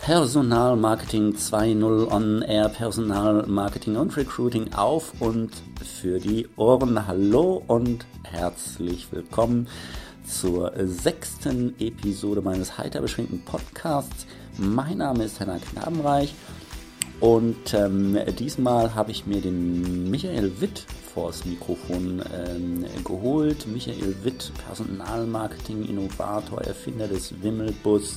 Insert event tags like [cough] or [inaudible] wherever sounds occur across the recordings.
Personalmarketing 2.0 on Air, Personalmarketing und Recruiting auf und für die Ohren. Hallo und herzlich willkommen zur sechsten Episode meines heiter beschränkten Podcasts. Mein Name ist Henna Knabenreich und ähm, diesmal habe ich mir den Michael Witt vors Mikrofon ähm, geholt. Michael Witt, Personalmarketing, Innovator, Erfinder des Wimmelbus,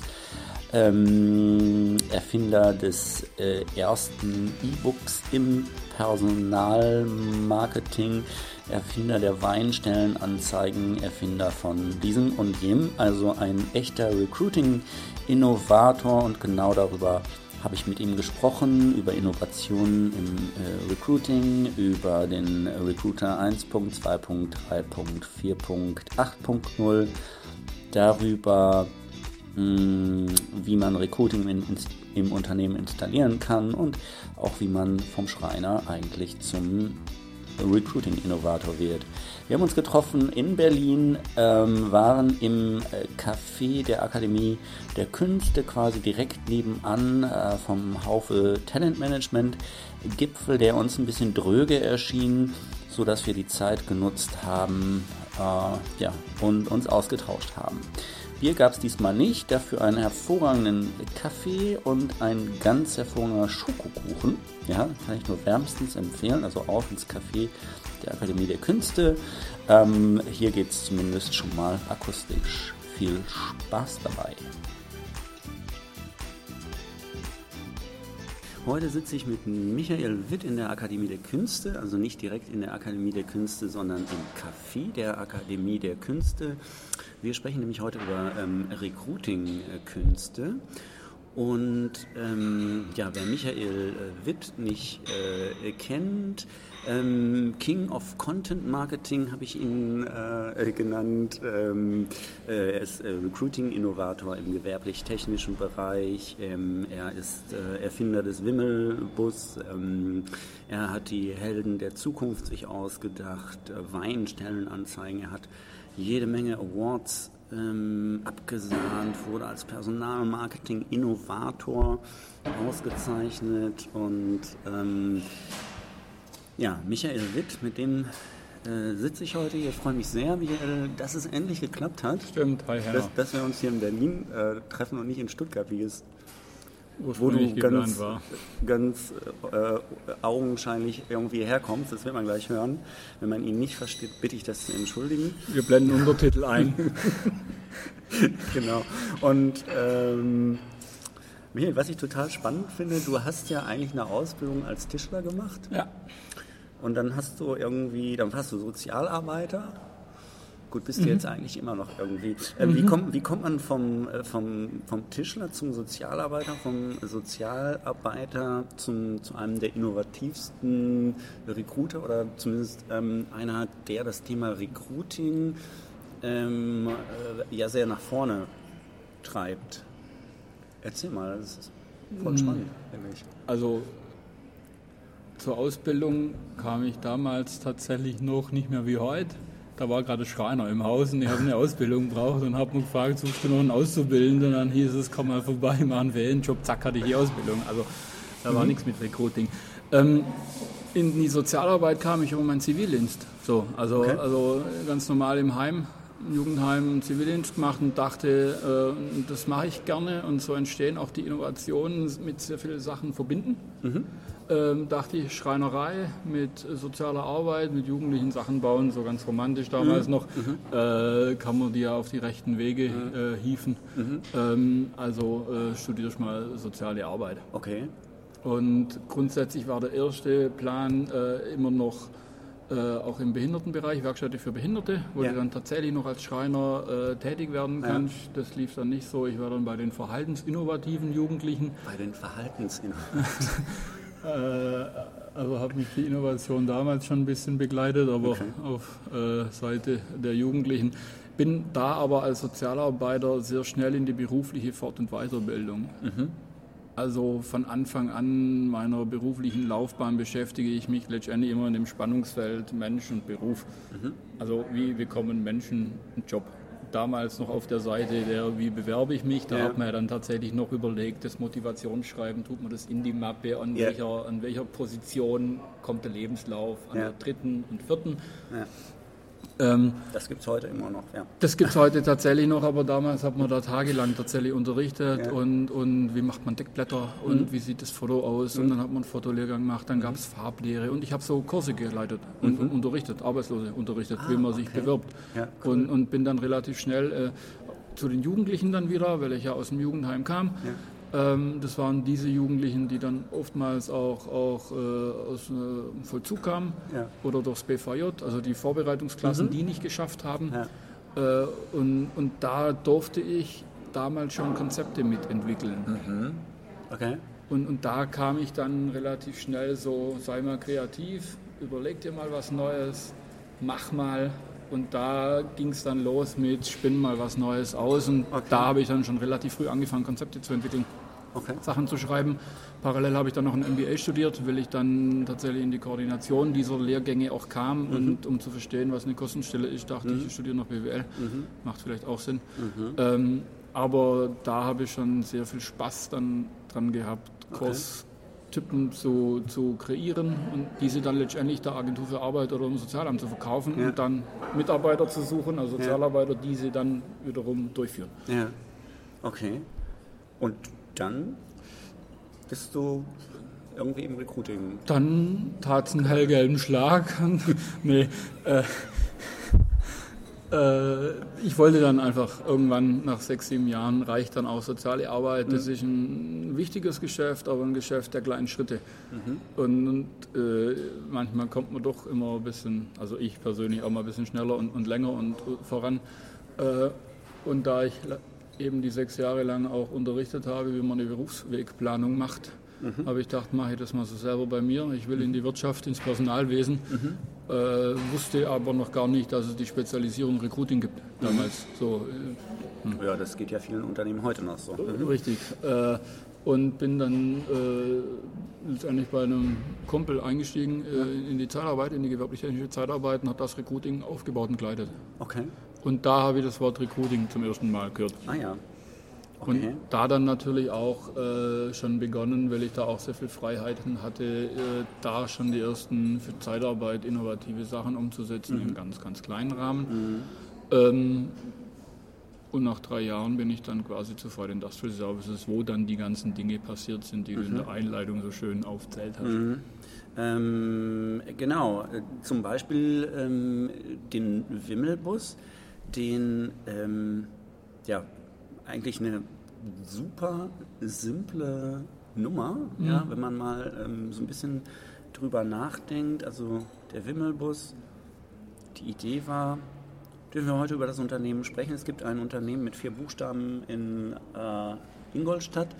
ähm, Erfinder des äh, ersten E-Books im Personalmarketing, Erfinder der Weinstellenanzeigen, Erfinder von diesem und jenem, also ein echter Recruiting-Innovator und genau darüber habe ich mit ihm gesprochen über Innovationen im äh, Recruiting, über den Recruiter 1.2.3.4.8.0, darüber, wie man Recruiting in, in, im Unternehmen installieren kann und auch wie man vom Schreiner eigentlich zum Recruiting-Innovator wird. Wir haben uns getroffen in Berlin, ähm, waren im äh, Café der Akademie der Künste quasi direkt nebenan äh, vom Haufe Talentmanagement Gipfel, der uns ein bisschen dröge erschien, so dass wir die Zeit genutzt haben, äh, ja, und uns ausgetauscht haben. Bier gab es diesmal nicht, dafür einen hervorragenden Kaffee und ein ganz hervorragender Schokokuchen. Ja, kann ich nur wärmstens empfehlen, also auf ins Café der Akademie der Künste. Ähm, hier geht es zumindest schon mal akustisch. Viel Spaß dabei. Heute sitze ich mit Michael Witt in der Akademie der Künste, also nicht direkt in der Akademie der Künste, sondern im Café der Akademie der Künste. Wir sprechen nämlich heute über ähm, Recruiting-Künste. Und ähm, ja, wer Michael äh, Witt nicht äh, kennt, ähm, King of Content Marketing habe ich ihn äh, genannt. Ähm, äh, er ist äh, Recruiting-Innovator im gewerblich-technischen Bereich. Ähm, er ist äh, Erfinder des Wimmelbus. Ähm, er hat die Helden der Zukunft sich ausgedacht, Weinstellenanzeigen. Er hat jede Menge Awards ähm, abgesahnt, wurde als Personalmarketing-Innovator ausgezeichnet und ähm, ja, Michael Witt, mit dem äh, sitze ich heute hier. Ich freue mich sehr, Michael, dass es endlich geklappt hat. Stimmt, hi Herr. Dass, dass wir uns hier in Berlin äh, treffen und nicht in Stuttgart, wie es wo du ganz, war. ganz äh, augenscheinlich irgendwie herkommst. Das wird man gleich hören. Wenn man ihn nicht versteht, bitte ich das zu entschuldigen. Wir blenden Untertitel ein. [laughs] genau. Und ähm, Michael, was ich total spannend finde, du hast ja eigentlich eine Ausbildung als Tischler gemacht. Ja. Und dann hast du irgendwie, dann warst du Sozialarbeiter. Gut, bist du mhm. jetzt eigentlich immer noch irgendwie. Äh, mhm. wie, kommt, wie kommt man vom, äh, vom, vom Tischler zum Sozialarbeiter, vom Sozialarbeiter zum, zu einem der innovativsten Recruiter oder zumindest ähm, einer, der das Thema Recruiting ähm, äh, ja sehr nach vorne treibt? Erzähl mal, das ist voll mhm. spannend, finde ich. Also zur Ausbildung kam ich damals tatsächlich noch nicht mehr wie heute. Da war gerade Schreiner im Haus und ich habe eine Ausbildung gebraucht und habe mich gefragt, suchst du noch einen Auszubildenden? Und dann hieß es, komm mal vorbei, mach einen Ferienjob, zack, hatte ich die Ausbildung. Also da mhm. war nichts mit Recruiting. Ähm, in die Sozialarbeit kam ich über meinen Zivildienst. So, also, okay. also ganz normal im Heim Jugendheim Zivildienst gemacht und dachte, äh, das mache ich gerne und so entstehen auch die Innovationen mit sehr vielen Sachen verbinden. Mhm. Ähm, dachte ich, Schreinerei mit sozialer Arbeit, mit jugendlichen Sachen bauen, so ganz romantisch damals mhm. noch, mhm. Äh, kann man die ja auf die rechten Wege mhm. äh, hieven. Mhm. Ähm, also äh, studiere ich mal soziale Arbeit. Okay. Und grundsätzlich war der erste Plan äh, immer noch äh, auch im Behindertenbereich, Werkstätte für Behinderte, wo ja. du dann tatsächlich noch als Schreiner äh, tätig werden kannst. Ja. Das lief dann nicht so. Ich war dann bei den verhaltensinnovativen Jugendlichen. Bei den Verhaltensinnovativen. [laughs] äh, also hat mich die Innovation damals schon ein bisschen begleitet, aber okay. auf äh, Seite der Jugendlichen. Bin da aber als Sozialarbeiter sehr schnell in die berufliche Fort- und Weiterbildung. Mhm. Also von Anfang an meiner beruflichen Laufbahn beschäftige ich mich letztendlich immer in dem Spannungsfeld Mensch und Beruf. Mhm. Also wie bekommen Menschen einen Job? Damals noch auf der Seite der Wie bewerbe ich mich, da Ja. hat man ja dann tatsächlich noch überlegt, das Motivationsschreiben, tut man das in die Mappe, an, Ja. welcher, an welcher Position kommt der Lebenslauf, an Ja. der dritten und vierten. Ähm, Das gibt es heute immer noch, ja. das gibt es heute tatsächlich noch, aber damals hat man da tagelang tatsächlich unterrichtet Ja. Mhm. und, und wie macht man Deckblätter und wie sieht das Foto aus und dann hat man einen Fotolehrgang gemacht, dann gab es Farblehre und ich habe so Kurse geleitet und, und unterrichtet, Arbeitslose unterrichtet, wie man sich Mhm. Ah, okay. bewirbt Ja, und, und bin dann relativ schnell äh, zu den Jugendlichen dann wieder, weil ich ja aus dem Jugendheim kam. Ähm, das waren diese Jugendlichen, die dann oftmals auch, auch äh, aus äh, Vollzug kamen Ja. oder durchs BVJ, also die Vorbereitungsklassen, die nicht geschafft haben. Ja. Äh, und, und da durfte ich damals schon Konzepte mitentwickeln. Okay. Und, und da kam ich dann relativ schnell so, sei mal kreativ, überleg dir mal was Neues, mach mal. Und da ging es dann los mit spinn mal was Neues aus. Und Okay. da habe ich dann schon relativ früh angefangen, Konzepte zu entwickeln, Okay. Sachen zu schreiben. Parallel habe ich dann noch ein MBA studiert, weil ich dann tatsächlich in die Koordination dieser Lehrgänge auch kam. Und um zu verstehen, was eine Kostenstelle ist, dachte ich, ich studiere noch BWL. Macht vielleicht auch Sinn. Ähm, aber da habe ich schon sehr viel Spaß dann dran gehabt, Kurstypen zu, zu kreieren und diese dann letztendlich der Agentur für Arbeit oder dem Sozialamt zu verkaufen Ja. und dann Mitarbeiter zu suchen, also Sozialarbeiter, diese dann wiederum durchführen. Ja. Okay. Und dann bist du irgendwie im Recruiting. Dann tat es einen hellgelben Schlag. [laughs] nee, äh, äh, ich wollte dann einfach irgendwann nach sechs, sieben Jahren reicht dann auch soziale Arbeit. Das ist ein wichtiges Geschäft, aber ein Geschäft der kleinen Schritte. Und, und äh, manchmal kommt man doch immer ein bisschen, also ich persönlich auch mal ein bisschen schneller und, und länger und voran. Äh, und da ich eben die sechs Jahre lang auch unterrichtet habe, wie man eine Berufswegplanung macht, habe ich gedacht, mache ich das mal so selber bei mir. Ich will in die Wirtschaft, ins Personalwesen. Äh, wusste aber noch gar nicht, dass es die Spezialisierung Recruiting gibt damals. So, äh, Ja, das geht ja vielen Unternehmen heute noch so. Richtig. Äh, und bin dann äh, letztendlich bei einem Kumpel eingestiegen äh, in die Zeitarbeit, in die gewerblich-technische Zeitarbeit und habe das Recruiting aufgebaut und geleitet. Okay. Und da habe ich das Wort Recruiting zum ersten Mal gehört. Ah ja. Und Okay. da dann natürlich auch äh, schon begonnen, weil ich da auch sehr viel Freiheiten hatte, äh, da schon die ersten für Zeitarbeit innovative Sachen umzusetzen im ganz, ganz kleinen Rahmen. Ähm, und nach drei Jahren bin ich dann quasi zu Ford Industrial Services, wo dann die ganzen Dinge passiert sind, die du in der Einleitung so schön aufzählt hast. Ähm, genau, äh, zum Beispiel ähm, den Wimmelbus, den ähm, ja eigentlich eine super simple Nummer, ja, wenn man mal ähm, so ein bisschen drüber nachdenkt. Also der Wimmelbus, die Idee war, dürfen wir heute über das Unternehmen sprechen. Es gibt ein Unternehmen mit vier Buchstaben in äh, Ingolstadt,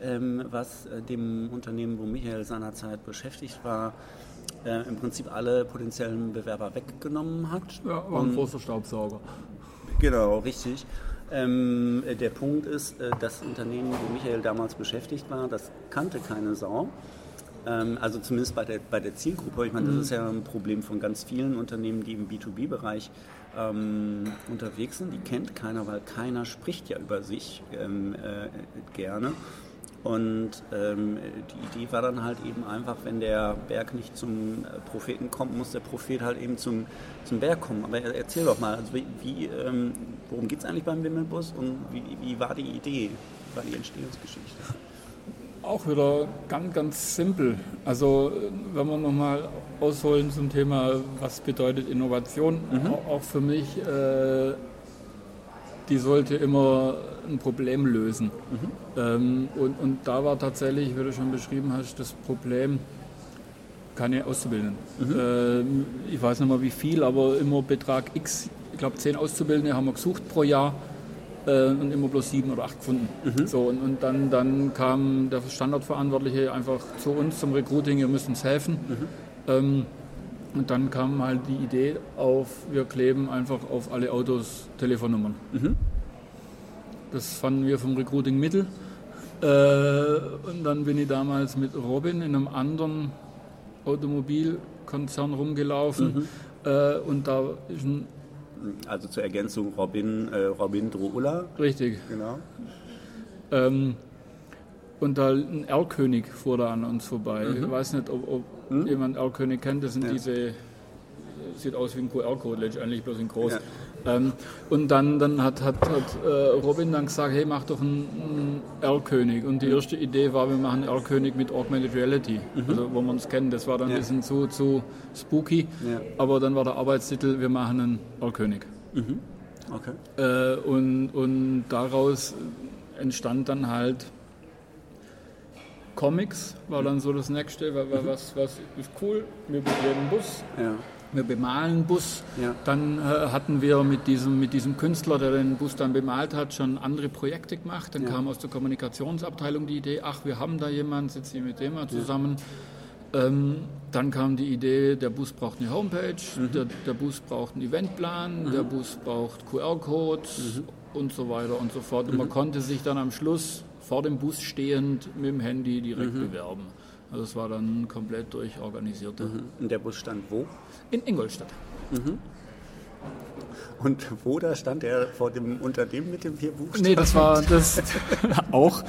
ähm, was äh, dem Unternehmen, wo Michael seinerzeit beschäftigt war, äh, im Prinzip alle potenziellen Bewerber weggenommen hat. Ja, war ein großer Staubsauger. Genau, richtig. Ähm, äh, der Punkt ist, äh, das Unternehmen, wo Michael damals beschäftigt war, das kannte keine Sau. Ähm, also zumindest bei der, bei der Zielgruppe. Ich meine, das ist ja ein Problem von ganz vielen Unternehmen, die im B2B-Bereich ähm, unterwegs sind. Die kennt keiner, weil keiner spricht ja über sich ähm, äh, gerne. Und ähm, die Idee war dann halt eben einfach, wenn der Berg nicht zum äh, Propheten kommt, muss der Prophet halt eben zum, zum Berg kommen. Aber er- erzähl doch mal, also wie, wie, ähm, worum geht es eigentlich beim Wimmelbus und wie, wie war die Idee, wie war die Entstehungsgeschichte? Auch wieder ganz, ganz simpel. Also wenn wir nochmal ausholen zum Thema, was bedeutet Innovation, auch, auch für mich, äh, die sollte immer ein Problem lösen. Ähm, und, und da war tatsächlich, wie du schon beschrieben hast, das Problem, keine Auszubildenden. Ähm, ich weiß nicht mal wie viel, aber immer Betrag X, ich glaube zehn Auszubildende haben wir gesucht pro Jahr äh, und immer bloß sieben oder acht gefunden. So, und, und dann, dann kam der Standortverantwortliche einfach zu uns zum Recruiting, ihr müsst uns helfen. Ähm, und dann kam halt die Idee auf, wir kleben einfach auf alle Autos Telefonnummern. Das fanden wir vom Recruiting mittel. Äh, und dann bin ich damals mit Robin in einem anderen Automobilkonzern rumgelaufen. Äh, und da ist ein also zur Ergänzung Robin, äh, Robin Drulla. Richtig. Genau. Ähm, und da ein Erlkönig fuhr da an uns vorbei. Ich weiß nicht, ob, ob jemand Erlkönig kennt. Das sind Mhm. Ja. diese, sieht aus wie ein QR-Code letztendlich, bloß in groß. Ja. Ähm, und dann, dann hat, hat, hat äh, Robin dann gesagt, hey, mach doch einen, einen Erlkönig. Und die Mhm. erste Idee war, wir machen einen Erlkönig mit Augmented Reality. Also wo man es kennt, das war dann Mhm. Ja. ein bisschen zu, zu spooky. Aber dann war der Arbeitstitel, wir machen einen Erlkönig. Okay. Äh, und, und daraus entstand dann halt Comics, war dann so das nächste, wa- wa- was, was ist cool, wir begleiten Bus, Ja. wir bemalen Bus. Ja. Dann äh, hatten wir mit diesem, mit diesem Künstler, der den Bus dann bemalt hat, schon andere Projekte gemacht. Dann Ja. kam aus der Kommunikationsabteilung die Idee, ach, wir haben da jemanden, sitzen wir mit dem mal zusammen. Ähm, dann kam die Idee, der Bus braucht eine Homepage, Mhm. der, der Bus braucht einen Eventplan, der Bus braucht QR-Codes Mhm. und so weiter und so fort. Und man konnte sich dann am Schluss vor dem Bus stehend mit dem Handy direkt Mhm. bewerben. Also es war dann komplett durchorganisiert. Und der Bus stand wo? In Ingolstadt. Und wo da stand er vor dem Unternehmen mit den vier Buchstaben? Nee, das war das [laughs] [laughs] auch,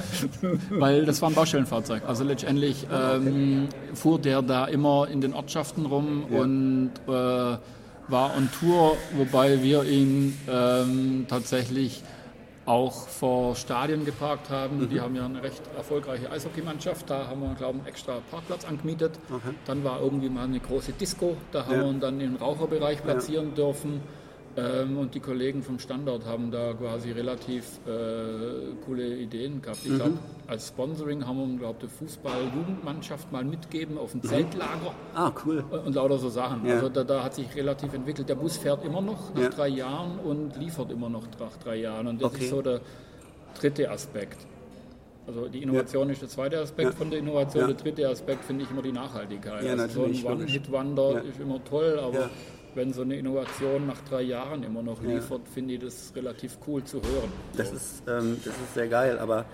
weil das war ein Baustellenfahrzeug. Also letztendlich ähm, fuhr der da immer in den Ortschaften rum Ja. und äh, war on Tour, wobei wir ihn ähm, tatsächlich auch vor Stadien geparkt haben. Die haben ja eine recht erfolgreiche Eishockeymannschaft. Da haben wir, glaube ich, einen extra Parkplatz angemietet. Okay. Dann war irgendwie mal eine große Disco. Da haben Ja. wir dann im Raucherbereich platzieren dürfen. Ähm, und die Kollegen vom Standort haben da quasi relativ äh, coole Ideen gehabt. Mhm. Ich glaube, als Sponsoring haben wir, glaube ich, Fußball-Jugendmannschaft mal mitgeben auf ein Zeltlager Ah, cool. und lauter so Sachen. Mhm. Ja. Also da, da hat sich relativ entwickelt. Der Bus fährt immer noch nach Ja. drei Jahren und liefert immer noch nach drei Jahren. Und das Okay. ist so der dritte Aspekt. Also die Innovation ist der zweite Aspekt Ja. von der Innovation. Ja. Der dritte Aspekt finde ich immer die Nachhaltigkeit. Ja, also so ein. One-Hit-Wonder Ja. ist immer toll, aber Ja. Wenn so eine Innovation nach drei Jahren immer noch Ja. liefert, finde ich das relativ cool zu hören. Das ist, ähm, das ist sehr geil, aber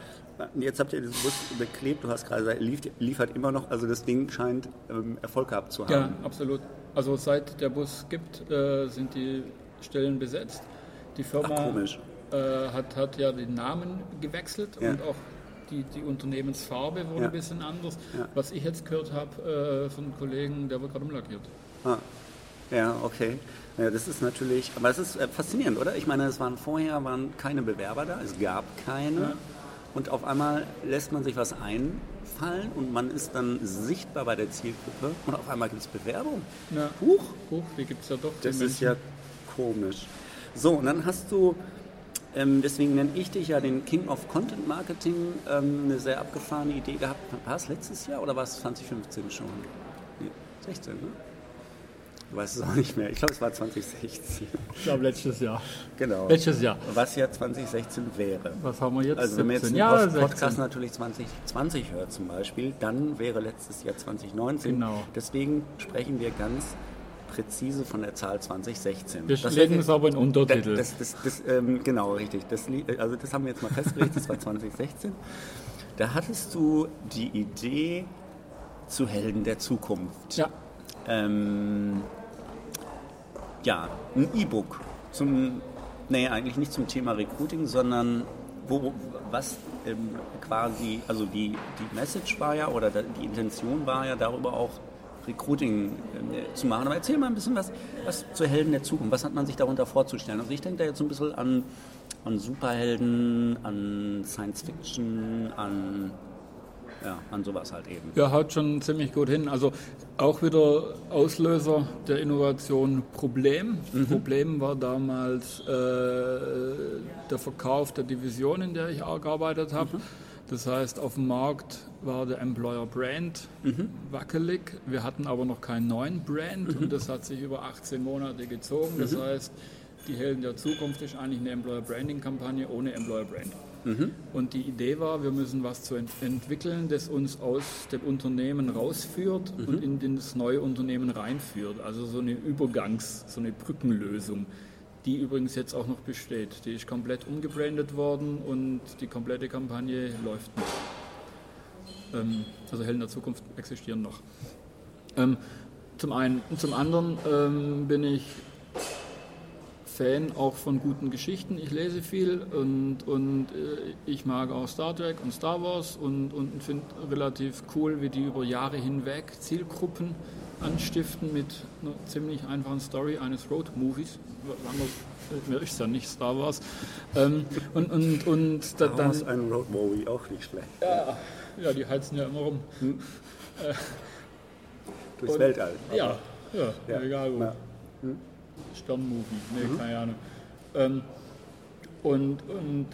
jetzt habt ihr den Bus beklebt, du hast gerade gesagt, lief, liefert immer noch, also das Ding scheint ähm, Erfolg gehabt zu haben. Ja, absolut. Also seit der Bus gibt, äh, sind die Stellen besetzt. Die Firma Ach, äh, hat, hat ja den Namen gewechselt Ja. und auch die, die Unternehmensfarbe wurde Ja. ein bisschen anders. Ja. Was ich jetzt gehört habe äh, von Kollegen, der wird gerade umlackiert. Ah. Ja, okay. Ja, das ist natürlich, aber es ist äh, faszinierend, oder? Ich meine, es waren vorher waren keine Bewerber da, es gab keine. Ja. Und auf einmal lässt man sich was einfallen und man ist dann sichtbar bei der Zielgruppe und auf einmal gibt es Bewerbung. Ja. Huch, Huch, die gibt es ja doch. das ist Menschen. ja komisch. So, und dann hast du, ähm, deswegen nenne ich dich ja den King of Content Marketing, ähm, eine sehr abgefahrene Idee gehabt. War es letztes Jahr oder war es 2015 schon? Nee, 16, ne? Du weißt es auch nicht mehr. Ich glaube, es war 2016. Ich glaube, letztes Jahr. Genau. Letztes Jahr. Was ja 2016 wäre. Was haben wir jetzt? Also wenn man jetzt 17. den ja, Podcast 16. natürlich 2020 hört zum Beispiel, dann wäre letztes Jahr 2019. Genau. Deswegen sprechen wir ganz präzise von der Zahl 2016. Wir Das legen es aber in Untertitel. Das, das, das, ähm, genau, richtig. Das, li- also das haben wir jetzt mal festgelegt, das war 2016. Da hattest du die Idee zu Helden der Zukunft. ja, Ähm, ja, ein E-Book zum, nee, eigentlich nicht zum Thema Recruiting, sondern wo, was ähm, quasi, also die, die Message war ja oder die Intention war ja darüber auch Recruiting äh, zu machen. Aber erzähl mal ein bisschen was, was zu Helden der Zukunft. Was hat man sich darunter vorzustellen? Also ich denke da jetzt so ein bisschen an, an Superhelden, an Science Fiction, an, ja, an sowas halt eben. Ja, haut schon ziemlich gut hin. Also auch wieder Auslöser der Innovation Problem. Problem war damals äh, der Verkauf der Division, in der ich gearbeitet habe. Das heißt, auf dem Markt war der Employer Brand wackelig. Wir hatten aber noch keinen neuen Brand und das hat sich über 18 Monate gezogen. Das heißt, die Helden der Zukunft ist eigentlich eine Employer Branding Kampagne ohne Employer Brand. Und die Idee war, wir müssen was zu ent entwickeln, das uns aus dem Unternehmen rausführt und in das neue Unternehmen reinführt. Also so eine Übergangs-, so eine Brückenlösung, die übrigens jetzt auch noch besteht. Die ist komplett umgebrandet worden und die komplette Kampagne läuft noch. Ähm, also Helden der Zukunft existieren noch. Ähm, zum einen. Und zum anderen ähm, bin ich Fan auch von guten Geschichten. Ich lese viel und, und äh, ich mag auch Star Trek und Star Wars und, und finde relativ cool, wie die über Jahre hinweg Zielgruppen anstiften mit einer ziemlich einfachen Story eines Road-Movies. Mir ist ja nicht Star Wars. Ähm, und und, und da, dann. ist ein Road-Movie auch nicht schlecht. Ja, ja, die heizen ja immer rum. Hm. Äh, Durchs und, Weltall. Ja, ja, ja, egal wo. Hm? Sternmovie, nee, mhm. keine Ahnung. Ähm, und, und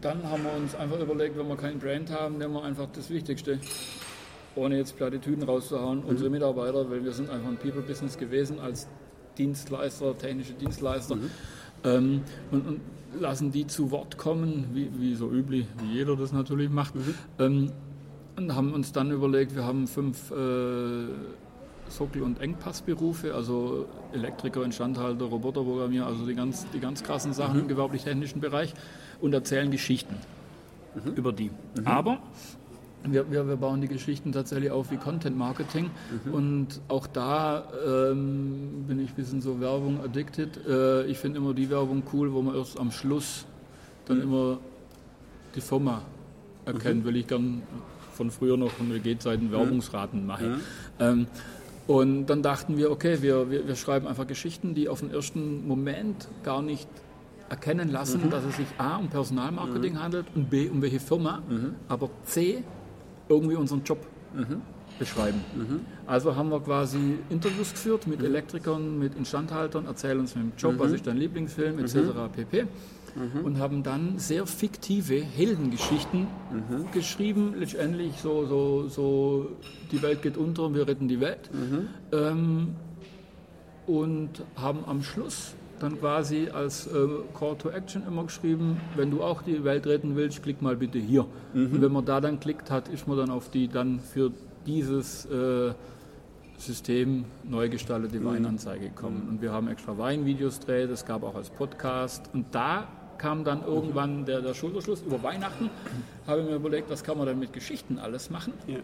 dann haben wir uns einfach überlegt, wenn wir keinen Brand haben, nehmen wir einfach das Wichtigste. Ohne jetzt Plattitüden rauszuhauen, mhm. unsere Mitarbeiter, weil wir sind einfach ein People-Business gewesen als Dienstleister, technische Dienstleister. Mhm. Ähm, und, und, lassen die zu Wort kommen, wie, wie, so üblich, wie jeder das natürlich macht. Mhm. Ähm, und haben uns dann überlegt, wir haben fünf äh, Sockel- und Engpassberufe, also Elektriker, Instandhalter, Roboterprogrammierer, also die ganz, die ganz krassen Sachen mhm. im gewerblich-technischen Bereich und erzählen Geschichten mhm. über die. Mhm. Aber wir, wir, wir, bauen die Geschichten tatsächlich auf wie Content Marketing mhm. und auch da ähm, bin ich ein bisschen so Werbung addicted. Äh, ich finde immer die Werbung cool, wo man erst am Schluss dann mhm. immer die Firma erkennt, mhm. weil ich gern von früher noch von WG-Zeiten Werbungsraten mache. Ähm, und dann dachten wir, okay, wir, wir, wir, schreiben einfach Geschichten, die auf den ersten Moment gar nicht erkennen lassen, mhm. dass es sich A um Personalmarketing mhm. handelt und B um welche Firma, mhm. aber C irgendwie unseren Job mhm. beschreiben. Mhm. Also haben wir quasi Interviews geführt mit mhm. Elektrikern, mit Instandhaltern, erzählen uns mit dem Job, was ist dein Lieblingsfilm, etc. pp mhm. und haben dann sehr fiktive Heldengeschichten mhm. geschrieben. Letztendlich so, so, so, die Welt geht unter und wir retten die Welt. Mhm. Ähm, und haben am Schluss dann quasi als äh, Call to Action immer geschrieben, wenn du auch die Welt retten willst, klick mal bitte hier. Mhm. Und wenn man da dann klickt hat, ist man dann auf die dann für dieses äh, System neu gestaltete mhm. Weinanzeige gekommen. Und wir haben extra Weinvideos gedreht, es gab auch als Podcast. Und da kam dann irgendwann der, der Schulterschluss über Weihnachten. Habe mir überlegt, was kann man dann mit Geschichten alles machen. Ja.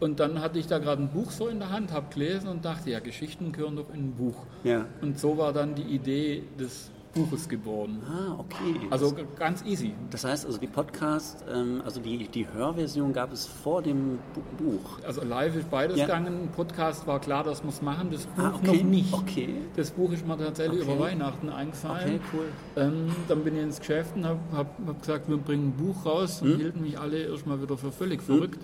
Und dann hatte ich da gerade ein Buch so in der Hand, habe gelesen und dachte, ja, Geschichten gehören doch in ein Buch. Ja. Und so war dann die Idee des Buches geboren. Ah, okay. Also ganz easy. Das heißt, also die Podcast, ähm, also die, die Hörversion gab es vor dem Buch. Also live ist beides ja. gegangen. Podcast war klar, das muss machen. Das Buch ah, okay. noch nicht. Okay. Das Buch ist mir tatsächlich okay. über Weihnachten eingefallen. Okay, cool. Ähm, dann bin ich ins Geschäft und habe hab, hab gesagt, wir bringen ein Buch raus und hm? hielten mich alle erstmal wieder für völlig hm? verrückt.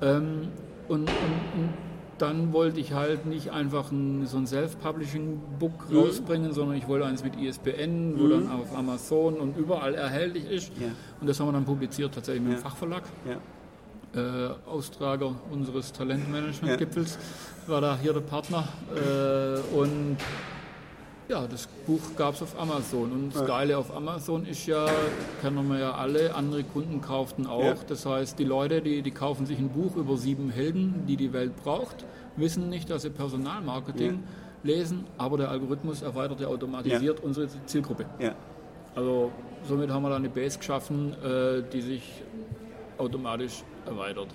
Ähm, und, und, und dann wollte ich halt nicht einfach ein, so ein Self-Publishing-Book mhm. rausbringen, sondern ich wollte eins mit ISBN, wo mhm. dann auf Amazon und überall erhältlich ist. Ja. Und das haben wir dann publiziert, tatsächlich mit dem Fachverlag. Ja. Äh, Austrager unseres Talentmanagement-Gipfels war da hier der Partner. Äh, und ja, das Buch gab es auf Amazon. Und das Geile auf Amazon ist ja, kennen wir ja alle, andere Kunden kauften auch. Ja. Das heißt, die Leute, die, die kaufen sich ein Buch über sieben Helden, die die Welt braucht, wissen nicht, dass sie Personalmarketing ja. lesen, aber der Algorithmus erweitert ja automatisiert ja. unsere Zielgruppe. Also somit haben wir da eine Base geschaffen, äh, die sich automatisch erweitert.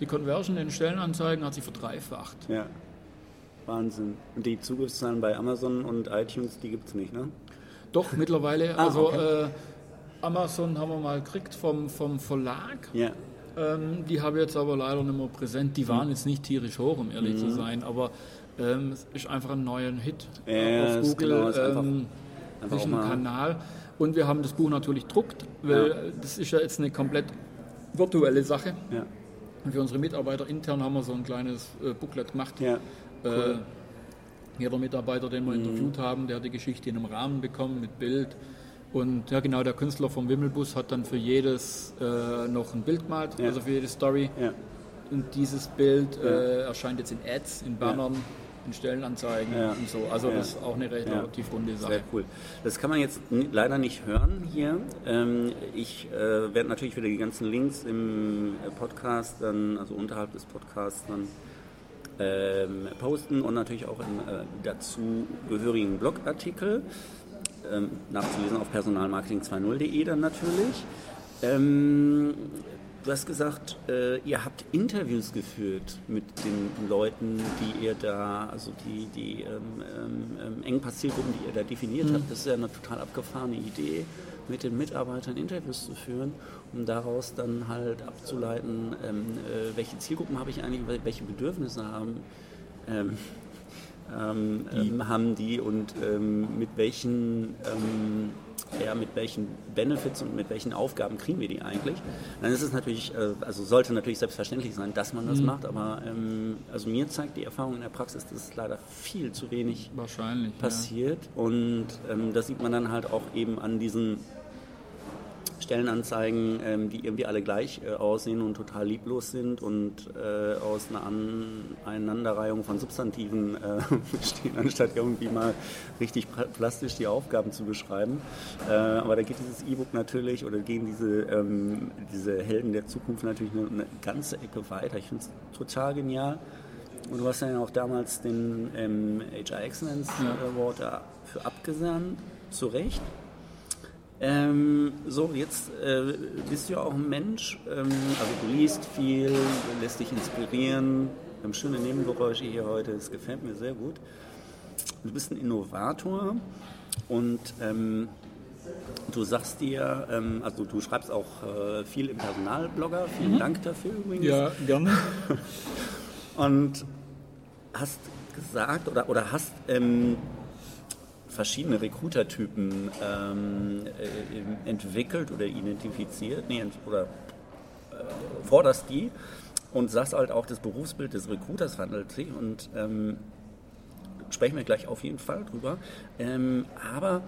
Die Conversion in Stellenanzeigen hat sich verdreifacht. Wahnsinn. Und die Zugriffszahlen bei Amazon und iTunes, die gibt es nicht, ne? Doch, mittlerweile. [laughs] Ah, also okay. äh, Amazon haben wir mal gekriegt vom, vom Verlag. Ja. Ähm, die habe ich jetzt aber leider nicht mehr präsent. Die waren mhm. jetzt nicht tierisch hoch, um ehrlich mhm. zu sein, aber ähm, es ist einfach ein neuer Hit ja, auf Google. Genau, ist einfach, ähm, einfach ist ein Kanal. Und wir haben das Buch natürlich druckt, weil ja. das ist ja jetzt eine komplett virtuelle Sache. Ja. Und für unsere Mitarbeiter intern haben wir so ein kleines äh, Booklet gemacht. Ja. Cool. Äh, jeder Mitarbeiter, den wir mhm. interviewt haben, der hat die Geschichte in einem Rahmen bekommen mit Bild. Und ja, genau, der Künstler vom Wimmelbus hat dann für jedes äh, noch ein Bild gemalt, ja. also für jede Story. Ja. Und dieses Bild ja. äh, erscheint jetzt in Ads, in Bannern, in Stellenanzeigen und so. Also das ist auch eine relativ runde Sache. Sehr cool. Das kann man jetzt leider nicht hören hier. Ähm, ich äh, werde natürlich wieder die ganzen Links im Podcast, dann, also unterhalb des Podcasts, dann ähm, posten und natürlich auch im äh, dazu gehörigen Blogartikel ähm, nachzulesen auf personalmarketing20.de dann natürlich. Ähm, Du hast gesagt, äh, ihr habt Interviews geführt mit den Leuten, die ihr da, also die, die ähm, ähm, Engpass-Zielgruppen, die ihr da definiert mhm. habt. Das ist ja eine total abgefahrene Idee, mit den Mitarbeitern Interviews zu führen, um daraus dann halt abzuleiten, ähm, äh, welche Zielgruppen habe ich eigentlich, welche Bedürfnisse haben. Ähm, ähm, ähm, haben die und ähm, mit welchen ja, mit welchen Benefits und mit welchen Aufgaben kriegen wir die eigentlich? Dann ist es natürlich, äh, also sollte natürlich selbstverständlich sein, dass man das mhm. macht, aber ähm, also mir zeigt die Erfahrung in der Praxis, dass leider viel zu wenig passiert ja. und ähm, das sieht man dann halt auch eben an diesen Stellenanzeigen, ähm, die irgendwie alle gleich äh, aussehen und total lieblos sind und äh, aus einer Aneinanderreihung von Substantiven äh, [laughs] bestehen, anstatt irgendwie mal richtig plastisch die Aufgaben zu beschreiben. Äh, aber da geht dieses E-Book natürlich oder gehen diese, ähm, diese Helden der Zukunft natürlich eine, eine ganze Ecke weiter. Ich finde es total genial. Und du hast ja auch damals den ähm, HR Excellence Award dafür abgesandt, zu Recht. Ähm, so, jetzt äh, bist du ja auch ein Mensch, ähm, also du liest viel, lässt dich inspirieren. Wir haben schöne Nebengeräusche hier heute, das gefällt mir sehr gut. Du bist ein Innovator und ähm, du sagst dir, ähm, also du schreibst auch äh, viel im Personalblogger, vielen mhm. Dank dafür übrigens. Ja, gerne. und hast gesagt oder, oder hast ähm, verschiedene Recruiter-Typen ähm, äh, entwickelt oder identifiziert nee, oder äh, forderst die und sagst halt auch, das Berufsbild des Recruiters wandelt sich und ähm, sprechen wir gleich auf jeden Fall drüber. Ähm, aber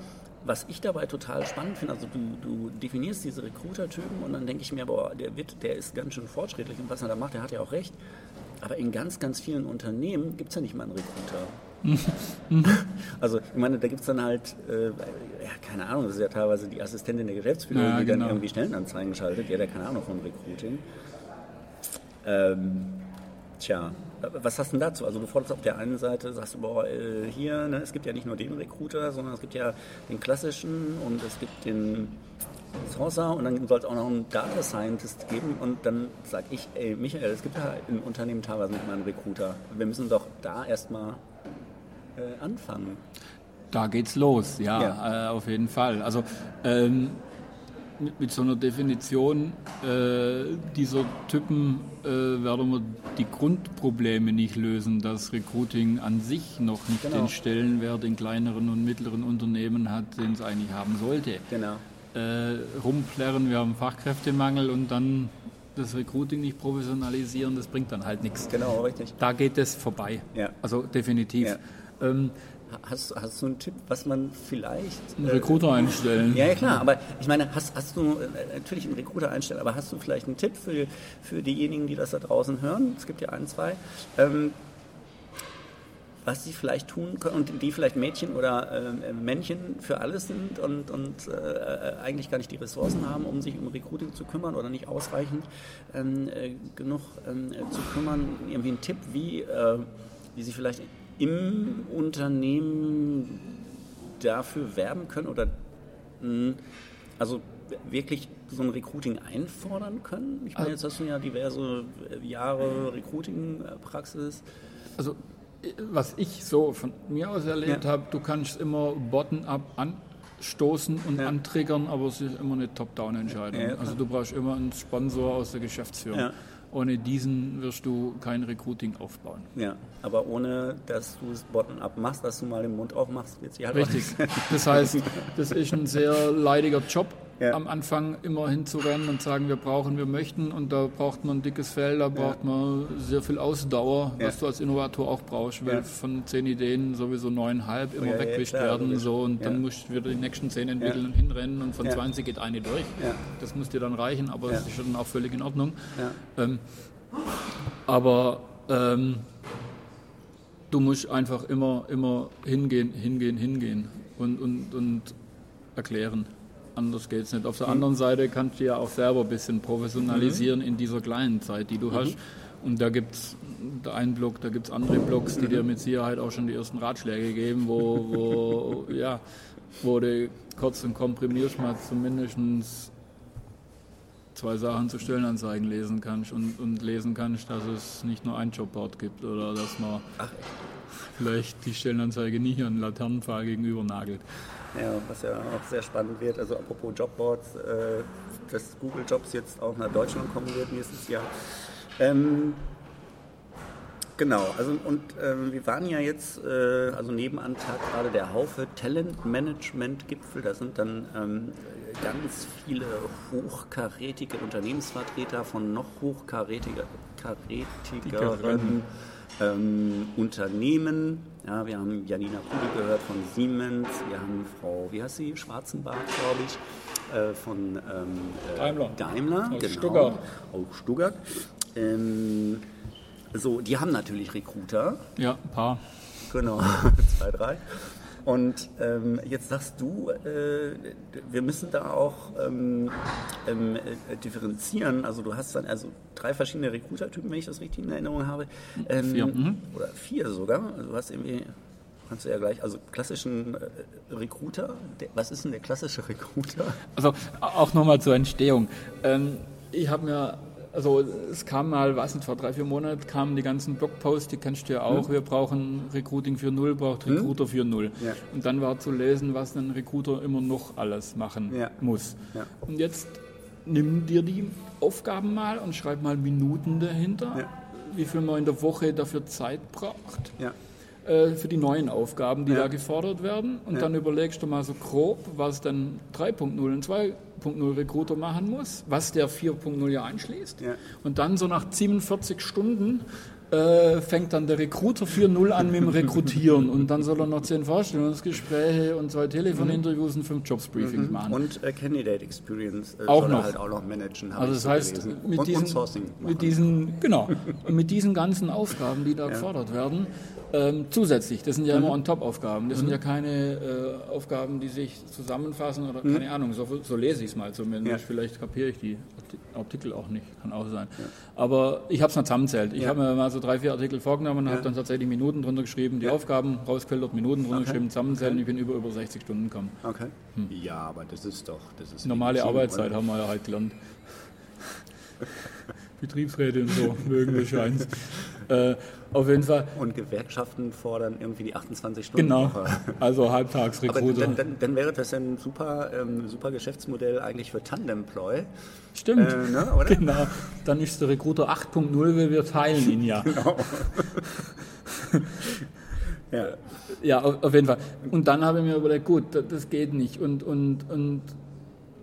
was ich dabei total spannend finde, also du, du definierst diese Recruiter-Typen und dann denke ich mir, boah, der, wird, der ist ganz schön fortschrittlich und was er da macht, der hat ja auch recht. Aber in ganz, ganz vielen Unternehmen gibt es ja nicht mal einen Recruiter. [laughs] also ich meine, da gibt es dann halt, äh, ja, keine Ahnung, das ist ja teilweise die Assistentin der Geschäftsführung, ja, die genau. dann irgendwie Stellenanzeigen schaltet, ja keine Ahnung von Recruiting. Ähm, tja, was hast du denn dazu? Also du forderst auf der einen Seite, sagst du, boah, äh, hier, ne, es gibt ja nicht nur den Recruiter, sondern es gibt ja den klassischen und es gibt den Sourcer und dann soll es auch noch einen Data Scientist geben und dann sage ich, ey Michael, es gibt ja im Unternehmen teilweise nicht mal einen Recruiter. Wir müssen doch da erstmal äh, anfangen? Da geht's los, ja, ja. Äh, auf jeden Fall. Also ähm, mit, mit, so einer Definition äh, dieser Typen äh, werden wir die Grundprobleme nicht lösen, dass Recruiting an sich noch nicht genau. den Stellenwert in kleineren und mittleren Unternehmen hat, den es eigentlich haben sollte. Genau. Äh, rumplärren, wir haben Fachkräftemangel und dann das Recruiting nicht professionalisieren, das bringt dann halt nichts. Genau, richtig. Da geht es vorbei. Ja. Also definitiv. Ja. Ähm, Hast, hast du einen Tipp, was man vielleicht. Einen Recruiter äh, einstellen. Ja, ja, klar, aber ich meine, hast, hast du äh, natürlich einen Recruiter einstellen, aber hast du vielleicht einen Tipp für, für diejenigen, die das da draußen hören? Es gibt ja ein, zwei. Ähm, was sie vielleicht tun können und die vielleicht Mädchen oder äh, Männchen für alles sind und, und äh, eigentlich gar nicht die Ressourcen haben, um sich um Recruiting zu kümmern oder nicht ausreichend ähm, äh, genug ähm, zu kümmern. Irgendwie ein Tipp, wie, äh, wie sie vielleicht im Unternehmen dafür werben können oder hm, also wirklich so ein Recruiting einfordern können? Ich meine, jetzt hast du ja diverse Jahre Recruiting-Praxis. Also was ich so von mir aus erlebt ja. habe, du kannst immer bottom-up anstoßen und ja. antriggern, aber es ist immer eine Top-Down-Entscheidung. Ja, also du brauchst immer einen Sponsor aus der Geschäftsführung. Ohne diesen wirst du kein Recruiting aufbauen. Ja, aber ohne, dass du es bottom-up machst, dass du mal den Mund aufmachst, wird es halt Richtig. Das heißt, [laughs] das ist ein sehr leidiger Job ja. am Anfang immer hinzurennen und sagen, wir brauchen, wir möchten. Und da braucht man ein dickes Fell, da braucht ja. man sehr viel Ausdauer, ja. was du als Innovator auch brauchst, weil von zehn Ideen sowieso neuneinhalb immer oh, wegwischt werden so. Und dann musst du wieder die nächsten zehn entwickeln und hinrennen. Und von 20 geht eine durch. Das muss dir dann reichen, aber das ist dann auch völlig in Ordnung. Ähm, aber ähm, du musst einfach immer, immer hingehen, hingehen, hingehen und, und, und erklären anders geht es nicht. Auf der mhm. anderen Seite kannst du ja auch selber ein bisschen professionalisieren mhm. in dieser kleinen Zeit, die du mhm. hast. Und da gibt es einen Blog, da gibt es andere Blogs, die dir mit Sicherheit auch schon die ersten Ratschläge geben, wo, wo, [laughs] ja, wo du kurz und komprimierst mal zumindest zwei Sachen zu Stellenanzeigen lesen kannst und, und lesen kannst, dass es nicht nur ein Jobboard gibt oder dass man Ach, vielleicht die Stellenanzeige nicht an Laternenpfahl gegenüber nagelt. Ja, was ja auch sehr spannend wird. Also apropos Jobboards, äh, dass Google Jobs jetzt auch nach Deutschland kommen wird nächstes Jahr. Ähm, genau, also und ähm, wir waren ja jetzt, äh, also nebenan tagt gerade der Haufe Talent Management Gipfel. Da sind dann ähm, ganz viele hochkarätige Unternehmensvertreter von noch hochkarätiger, karätigeren ähm, Unternehmen. Ja, wir haben Janina Kugel gehört von Siemens, wir haben Frau, wie heißt sie, Schwarzenbart, glaube ich, äh, von ähm, äh, Daimler. Daimler, Aus genau, Stuttgart. Auch Stuttgart. Ähm, so, die haben natürlich Recruiter, Ja, ein paar. Genau, [laughs] zwei, drei. Und ähm, jetzt sagst du, äh, wir müssen da auch ähm, ähm, äh, differenzieren. Also du hast dann also drei verschiedene Recruiter-Typen, wenn ich das richtig in Erinnerung habe. Ähm, Vier, mhm. Oder vier sogar. Also du hast irgendwie, kannst du ja gleich, also klassischen äh, Recruiter. Der, was ist denn der klassische Recruiter? Also auch nochmal zur Entstehung. Ähm, ich habe mir, also es kam mal, weiß nicht, vor drei, vier Monaten kamen die ganzen Blogposts, die kennst du ja auch. Wir brauchen Recruiting für Null, braucht Recruiter für Null. Ja. Und dann war zu lesen, was ein Recruiter immer noch alles machen Ja. muss. Ja. Und jetzt nimm dir die Aufgaben mal und schreib mal Minuten dahinter, wie viel man in der Woche dafür Zeit braucht äh, für die neuen Aufgaben, die da gefordert werden. Und dann überlegst du mal so grob, was dann 3.0 und 2.0 Recruiter machen muss, was der 4.0 ja einschließt. Ja. Und dann so nach 47 Stunden äh, fängt dann der Recruiter 4.0 an mit dem Rekrutieren. und dann soll er noch 10 Vorstellungsgespräche und zwei Telefoninterviews und fünf Jobsbriefings machen. Und äh, Candidate Experience äh, Auch soll er noch. halt auch noch managen. Also das so heißt, gelesen. mit und, diesen, und mit diesen, genau, mit diesen ganzen Aufgaben, die da gefordert werden, ähm, zusätzlich, das sind ja Mhm. immer On-Top-Aufgaben, das sind ja keine äh, Aufgaben, die sich zusammenfassen oder keine Ahnung, so, so lese ich es mal zumindest, Mhm. Ja. vielleicht kapiere ich die Arti- Artikel auch nicht, kann auch sein. Aber ich habe es mal zusammenzählt. Ich Ja. habe mir mal so drei, vier Artikel vorgenommen und habe dann tatsächlich Minuten drunter geschrieben, die Aufgaben rausgefiltert, Minuten drunter geschrieben, zusammenzählen und ich bin über, über 60 Stunden gekommen. Okay. Ja, aber das ist doch. Das ist Normale Arbeitszeit oder? haben wir ja halt gelernt. [laughs] Betriebsräte und so mögen wahrscheinlich. [laughs] Äh, auf jeden Fall, Und Gewerkschaften fordern irgendwie die 28 Stunden. genau. Woche. [laughs] Also Aber Halbtagsrekruter. dann, dann, dann wäre das ein super, ähm, super Geschäftsmodell eigentlich für Tandemploy. Stimmt. Äh, ne, oder? Genau. Dann ist der Recruiter 8.0, weil wir teilen ihn ja. [laughs] [laughs] Ja. Ja, auf, auf jeden Fall. Und dann habe ich mir überlegt, gut, das, geht nicht. Und, und, und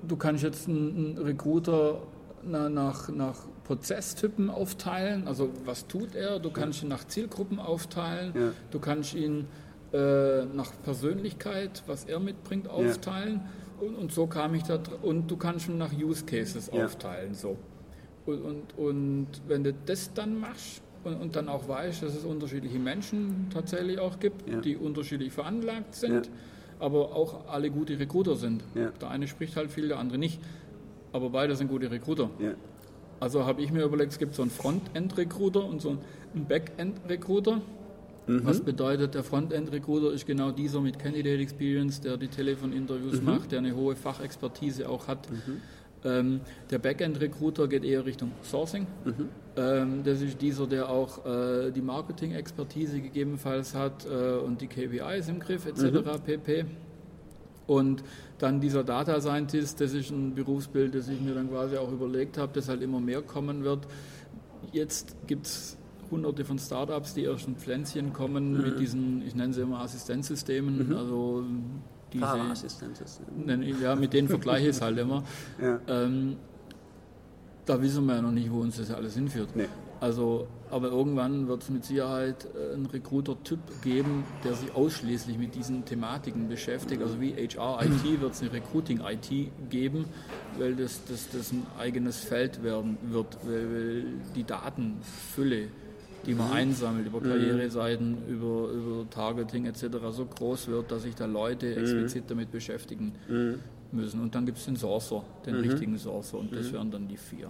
du kannst jetzt einen, Recruiter na, nach, nach Prozesstypen aufteilen. Also was tut er? Du kannst ihn nach Zielgruppen aufteilen. Ja. Du kannst ihn äh, nach Persönlichkeit, was er mitbringt, aufteilen. Und, und so kam ich da Und du kannst ihn nach Use Cases Ja. aufteilen. So. Und, und, und wenn du das dann machst und, und dann auch weißt, dass es unterschiedliche Menschen tatsächlich auch gibt, Ja. die unterschiedlich veranlagt sind, Ja. aber auch alle gute Recruiter sind. Ja. Der eine spricht halt viel, der andere nicht. Aber beide sind gute Recruiter. Also habe ich mir überlegt, es gibt so einen Frontend-Recruiter und so einen Backend-Recruiter. Mhm. Was bedeutet, der Frontend-Recruiter ist genau dieser mit Candidate Experience, der die Telefoninterviews Mhm. macht, der eine hohe Fachexpertise auch hat. Ähm, der Backend-Recruiter geht eher Richtung Sourcing. Mhm. Ähm, das ist dieser, der auch äh, die Marketing-Expertise gegebenenfalls hat äh, und die KPIs im Griff etc. Mhm. pp. Und dann dieser Data Scientist, das ist ein Berufsbild, das ich mir dann quasi auch überlegt habe, das halt immer mehr kommen wird. Jetzt gibt es hunderte von Startups, die erst in Pflänzchen kommen mit diesen, ich nenne sie immer Assistenzsystemen, also diese, ja, mit denen vergleiche ich es halt immer. Ja. Ähm, da wissen wir ja noch nicht, wo uns das alles hinführt. Nee. Also, aber irgendwann wird es mit Sicherheit äh, einen Recruiter-Typ geben, der sich ausschließlich mit diesen Thematiken beschäftigt. Also wie HR-IT wird es eine Recruiting-IT geben, weil das, das, das ein eigenes Feld werden wird, weil, weil die Datenfülle, die man einsammelt über Karriereseiten, über, über Targeting etc. so groß wird, dass sich da Leute explizit damit beschäftigen müssen. Und dann gibt es den Sourcer, den richtigen Sourcer und das wären dann die vier.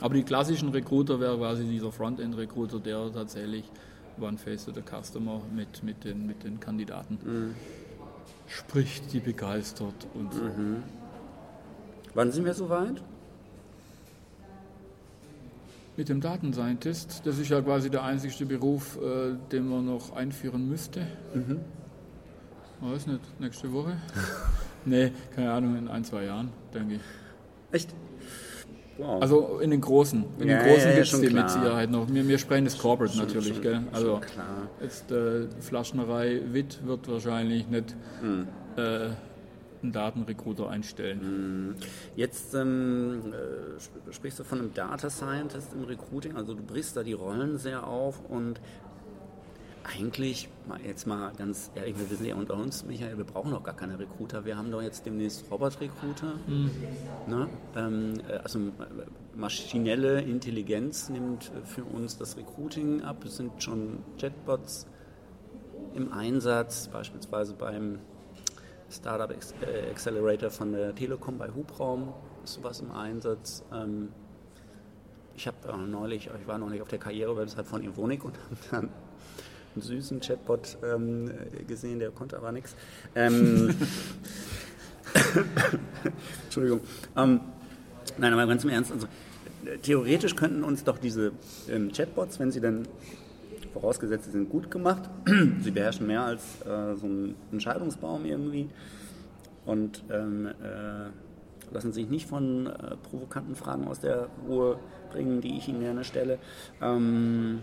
Aber die klassischen Recruiter wäre quasi dieser Frontend-Recruiter, der tatsächlich One Face to the Customer mit, mit, den, mit den Kandidaten spricht, die begeistert und so. Wann sind wir soweit? Mit dem Datenscientist, das ist ja quasi der einzigste Beruf, äh, den man noch einführen müsste. Mhm. Weiß nicht, nächste Woche? [laughs] nee, keine Ahnung, in ein, zwei Jahren, denke ich. Echt? Wow. Also in den großen, in ja, den großen ja, gibt es die mit Sicherheit noch. Wir, wir sprechen das Corporate schon, natürlich, schon, gell? Also jetzt äh, Flaschnerei Witt wird wahrscheinlich nicht mhm. äh, einen Datenrecruiter einstellen. Mhm. Jetzt ähm, äh, sprichst du von einem Data Scientist im Recruiting, also du brichst da die Rollen sehr auf und eigentlich, jetzt mal ganz ehrlich, wir wissen ja unter uns, Michael, wir brauchen doch gar keine Recruiter. Wir haben doch jetzt demnächst Robot-Recruiter. Mhm. Ne? Ähm, äh, also äh, maschinelle Intelligenz nimmt für uns das Recruiting ab. Es sind schon Chatbots im Einsatz, beispielsweise beim Startup äh, Accelerator von der Telekom bei Hubraum ist sowas im Einsatz. Ähm, ich habe neulich, ich war noch nicht auf der Karriere-Website von Ivonik und habe [laughs] dann einen süßen Chatbot ähm, gesehen, der konnte aber nichts. Ähm, [laughs] Entschuldigung. Ähm, nein, aber ganz im Ernst, also, theoretisch könnten uns doch diese ähm, Chatbots, wenn sie dann vorausgesetzt, sie sind gut gemacht, [clears throat] sie beherrschen mehr als äh, so ein Entscheidungsbaum irgendwie und ähm, äh, lassen sich nicht von äh, provokanten Fragen aus der Ruhe bringen, die ich ihnen gerne stelle. Ähm,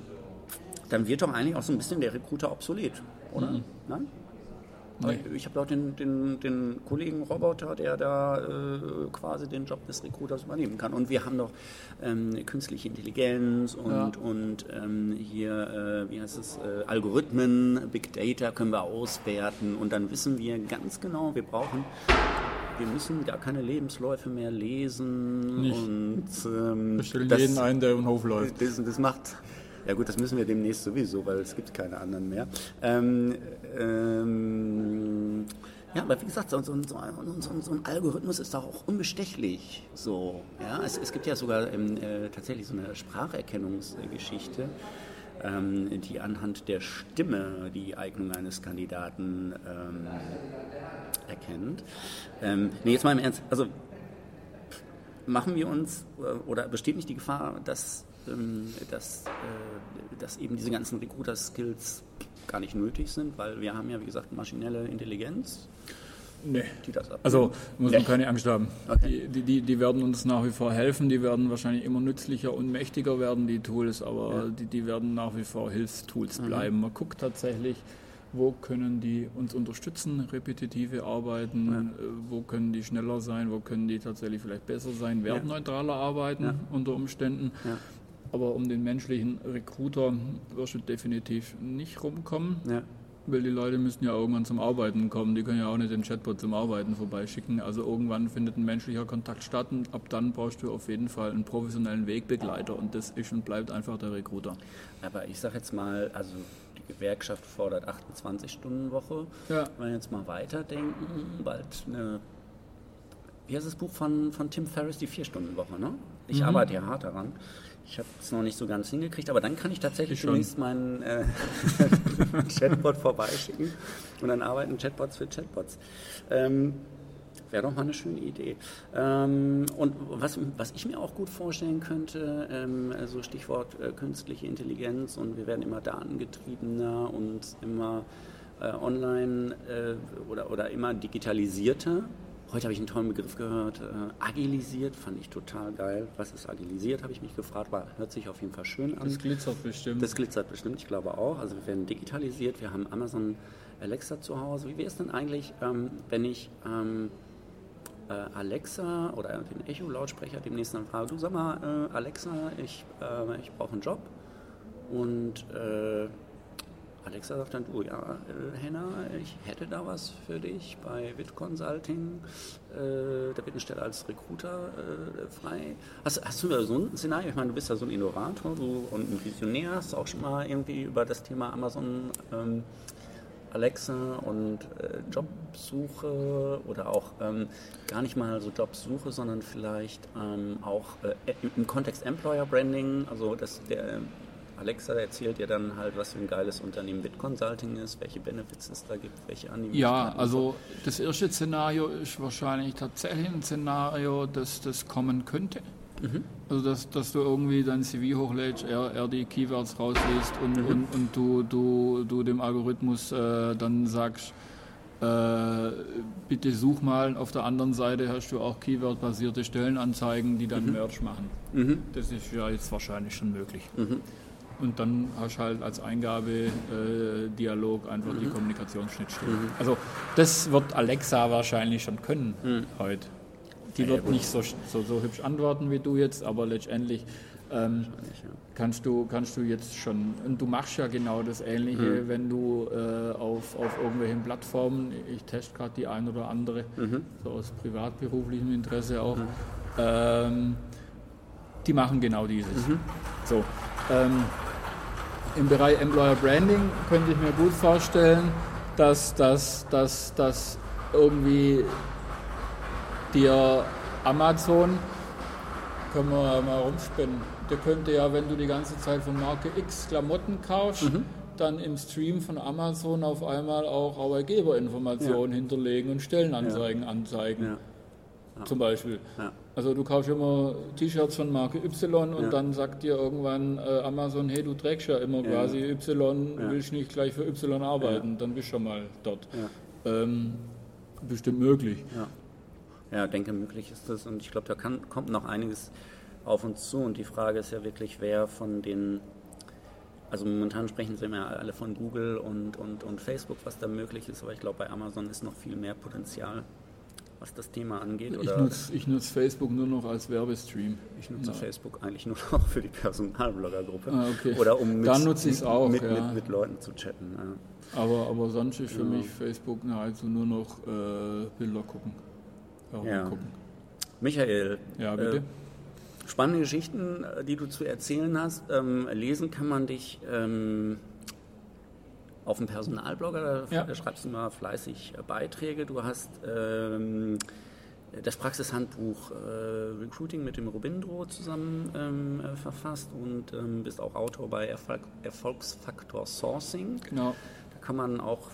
dann wird doch eigentlich auch so ein bisschen der Recruiter obsolet, oder? Mhm. Nein? Nee. Ich habe auch den, den, den Kollegen Roboter, der da äh, quasi den Job des Recruiters übernehmen kann. Und wir haben doch ähm, künstliche Intelligenz und, ja. und ähm, hier, äh, wie heißt es, äh, Algorithmen, Big Data können wir auswerten und dann wissen wir ganz genau, wir brauchen wir müssen gar keine Lebensläufe mehr lesen Nicht. und ähm, wir stellen jeden ein, der im Hof läuft. Das, das macht ja gut, das müssen wir demnächst sowieso, weil es gibt keine anderen mehr. Ähm, ähm, ja, aber wie gesagt, so, so, so, so, ein Algorithmus ist doch auch unbestechlich. So, ja? es, es gibt ja sogar ähm, äh, tatsächlich so eine Spracherkennungsgeschichte, ähm, die anhand der Stimme die Eignung eines Kandidaten ähm, erkennt. Ähm, nee, jetzt mal im Ernst. Also machen wir uns äh, oder besteht nicht die Gefahr, dass dass, äh, dass eben diese ganzen Recruiter-Skills gar nicht nötig sind, weil wir haben ja, wie gesagt, maschinelle Intelligenz. Nee. Die das also muss nee. man keine Angst haben. Okay. Die, die, die werden uns nach wie vor helfen, die werden wahrscheinlich immer nützlicher und mächtiger werden, die Tools, aber ja. die, die werden nach wie vor Hilfstools mhm. bleiben. Man guckt tatsächlich, wo können die uns unterstützen, repetitive Arbeiten, ja. Äh, wo können die schneller sein, wo können die tatsächlich vielleicht besser sein, wertneutraler arbeiten ja. unter Umständen. Aber um den menschlichen Recruiter wirst du definitiv nicht rumkommen. Ja. Weil die Leute müssen ja irgendwann zum Arbeiten kommen. Die können ja auch nicht den Chatbot zum Arbeiten vorbeischicken. Also irgendwann findet ein menschlicher Kontakt statt und ab dann brauchst du auf jeden Fall einen professionellen Wegbegleiter und das ist und bleibt einfach der Recruiter. Aber ich sage jetzt mal, also die Gewerkschaft fordert 28-Stunden-Woche. Ja. Wenn wir jetzt mal weiterdenken, bald eine wie heißt das Buch von, von Tim Ferriss, die Vier-Stunden-Woche, ne? Ich mhm. arbeite ja hart daran. Ich habe es noch nicht so ganz hingekriegt, aber dann kann ich tatsächlich ich demnächst meinen äh, [laughs] Chatbot vorbeischicken und dann arbeiten Chatbots für Chatbots. Ähm, Wäre doch mal eine schöne Idee. Ähm, und was, was ich mir auch gut vorstellen könnte, ähm, also Stichwort äh, künstliche Intelligenz und wir werden immer datengetriebener und immer äh, online äh, oder, oder immer digitalisierter. Heute habe ich einen tollen Begriff gehört, äh, agilisiert, fand ich total geil. Was ist agilisiert, habe ich mich gefragt, war, hört sich auf jeden Fall schön an. Das glitzert bestimmt. Das glitzert bestimmt, ich glaube auch. Also wir werden digitalisiert, wir haben Amazon Alexa zu Hause. Wie wäre es denn eigentlich, ähm, wenn ich ähm, äh, Alexa oder den Echo-Lautsprecher demnächst dann frage, du sag mal, äh, Alexa, ich, äh, ich brauche einen Job und äh, Alexa sagt dann, du, ja, äh, Henna, ich hätte da was für dich bei Wit Consulting. Äh, da wird eine Stelle als Recruiter äh, frei. Hast, hast, du da so ein Szenario? Ich meine, du bist ja so ein Innovator du, und ein Visionär. Hast du auch schon mal irgendwie über das Thema Amazon ähm, Alexa und äh, Jobsuche oder auch ähm, gar nicht mal so Jobsuche, sondern vielleicht ähm, auch äh, im Kontext Employer Branding, also dass der Alexa erzählt dir dann halt, was für ein geiles Unternehmen BitConsulting ist, welche Benefits es da gibt, welche Animationen. Ja, also das erste Szenario ist wahrscheinlich tatsächlich ein Szenario, dass das kommen könnte. Also dass, dass du irgendwie dein CV hochlädst, er, er die Keywords rausliest und, und, und du, du, du dem Algorithmus äh, dann sagst, äh, bitte such mal. Auf der anderen Seite hast du auch Keyword-basierte Stellenanzeigen, die dann Merch machen. Das ist ja jetzt wahrscheinlich schon möglich. Und dann hast du halt als Eingabe-Dialog einfach die Kommunikationsschnittstelle. Also das wird Alexa wahrscheinlich schon können heute. Die wird nicht so, so, so hübsch antworten wie du jetzt, aber letztendlich ähm, kannst, du, kannst du jetzt schon, und du machst ja genau das Ähnliche, wenn du äh, auf, auf irgendwelchen Plattformen, ich teste gerade die ein oder andere, so aus privatberuflichem Interesse auch, ähm, die machen genau dieses. So, ähm, Im Bereich Employer Branding könnte ich mir gut vorstellen, dass das dass, dass irgendwie dir Amazon, können wir mal rumspinnen, der könnte ja, wenn du die ganze Zeit von Marke X Klamotten kaufst, dann im Stream von Amazon auf einmal auch Arbeitgeberinformationen hinterlegen und Stellenanzeigen anzeigen. Ja. Zum Beispiel. Ja. Also du kaufst immer T-Shirts von Marke Y und Ja. dann sagt dir irgendwann äh, Amazon, hey, du trägst ja immer quasi Y, Ja. willst nicht gleich für Y arbeiten, dann bist du schon mal dort. Ja. Ähm, bestimmt möglich. Ja. ja, denke, möglich ist das. Und ich glaube, da kann, kommt noch einiges auf uns zu. Und die Frage ist ja wirklich, wer von den, also momentan sprechen sie ja alle von Google und, und, und Facebook, was da möglich ist. Aber ich glaube, bei Amazon ist noch viel mehr Potenzial, was das Thema angeht. Ich nutze nutz Facebook nur noch als Werbestream. ich nutze Ja. Facebook eigentlich nur noch für die Personalblogger-Gruppe. Ah, okay. Oder um mit, Dann nutze ich's auch, mit, ja. mit, mit Leuten zu chatten. Ja. Aber, aber sonst ist für mich Facebook nahezu nur noch äh, Bilder gucken. Ja. gucken. Michael, Ja, bitte. Äh, spannende Geschichten, äh, die du zu erzählen hast. Ähm, lesen kann man dich ähm, auf dem Personalblogger, da Ja. schreibst du mal fleißig äh, Beiträge. Du hast ähm, das Praxishandbuch äh, Recruiting mit dem Robindro zusammen ähm, äh, verfasst und ähm, bist auch Autor bei Erfolg, Erfolgsfaktor Sourcing. Genau. Da kann man auch